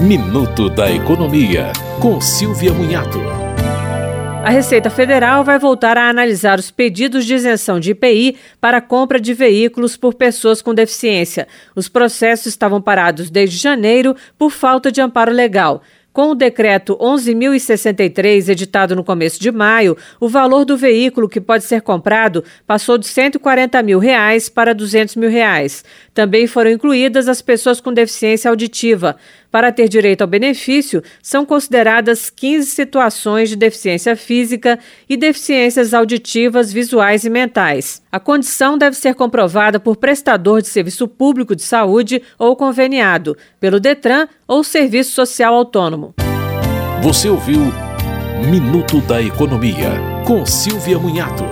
Minuto da Economia, com Silvia Munhato. A Receita Federal vai voltar a analisar os pedidos de isenção de IPI para compra de veículos por pessoas com deficiência. Os processos estavam parados desde janeiro por falta de amparo legal. Com o decreto 11.063, editado no começo de maio, o valor do veículo que pode ser comprado passou de 140 mil reais para 200 mil reais. Também foram incluídas as pessoas com deficiência auditiva. Para ter direito ao benefício, são consideradas 15 situações de deficiência física e deficiências auditivas, visuais e mentais. A condição deve ser comprovada por prestador de serviço público de saúde ou conveniado, pelo Detran ou Serviço Social Autônomo. Você ouviu Minuto da Economia, com Silvia Munhato.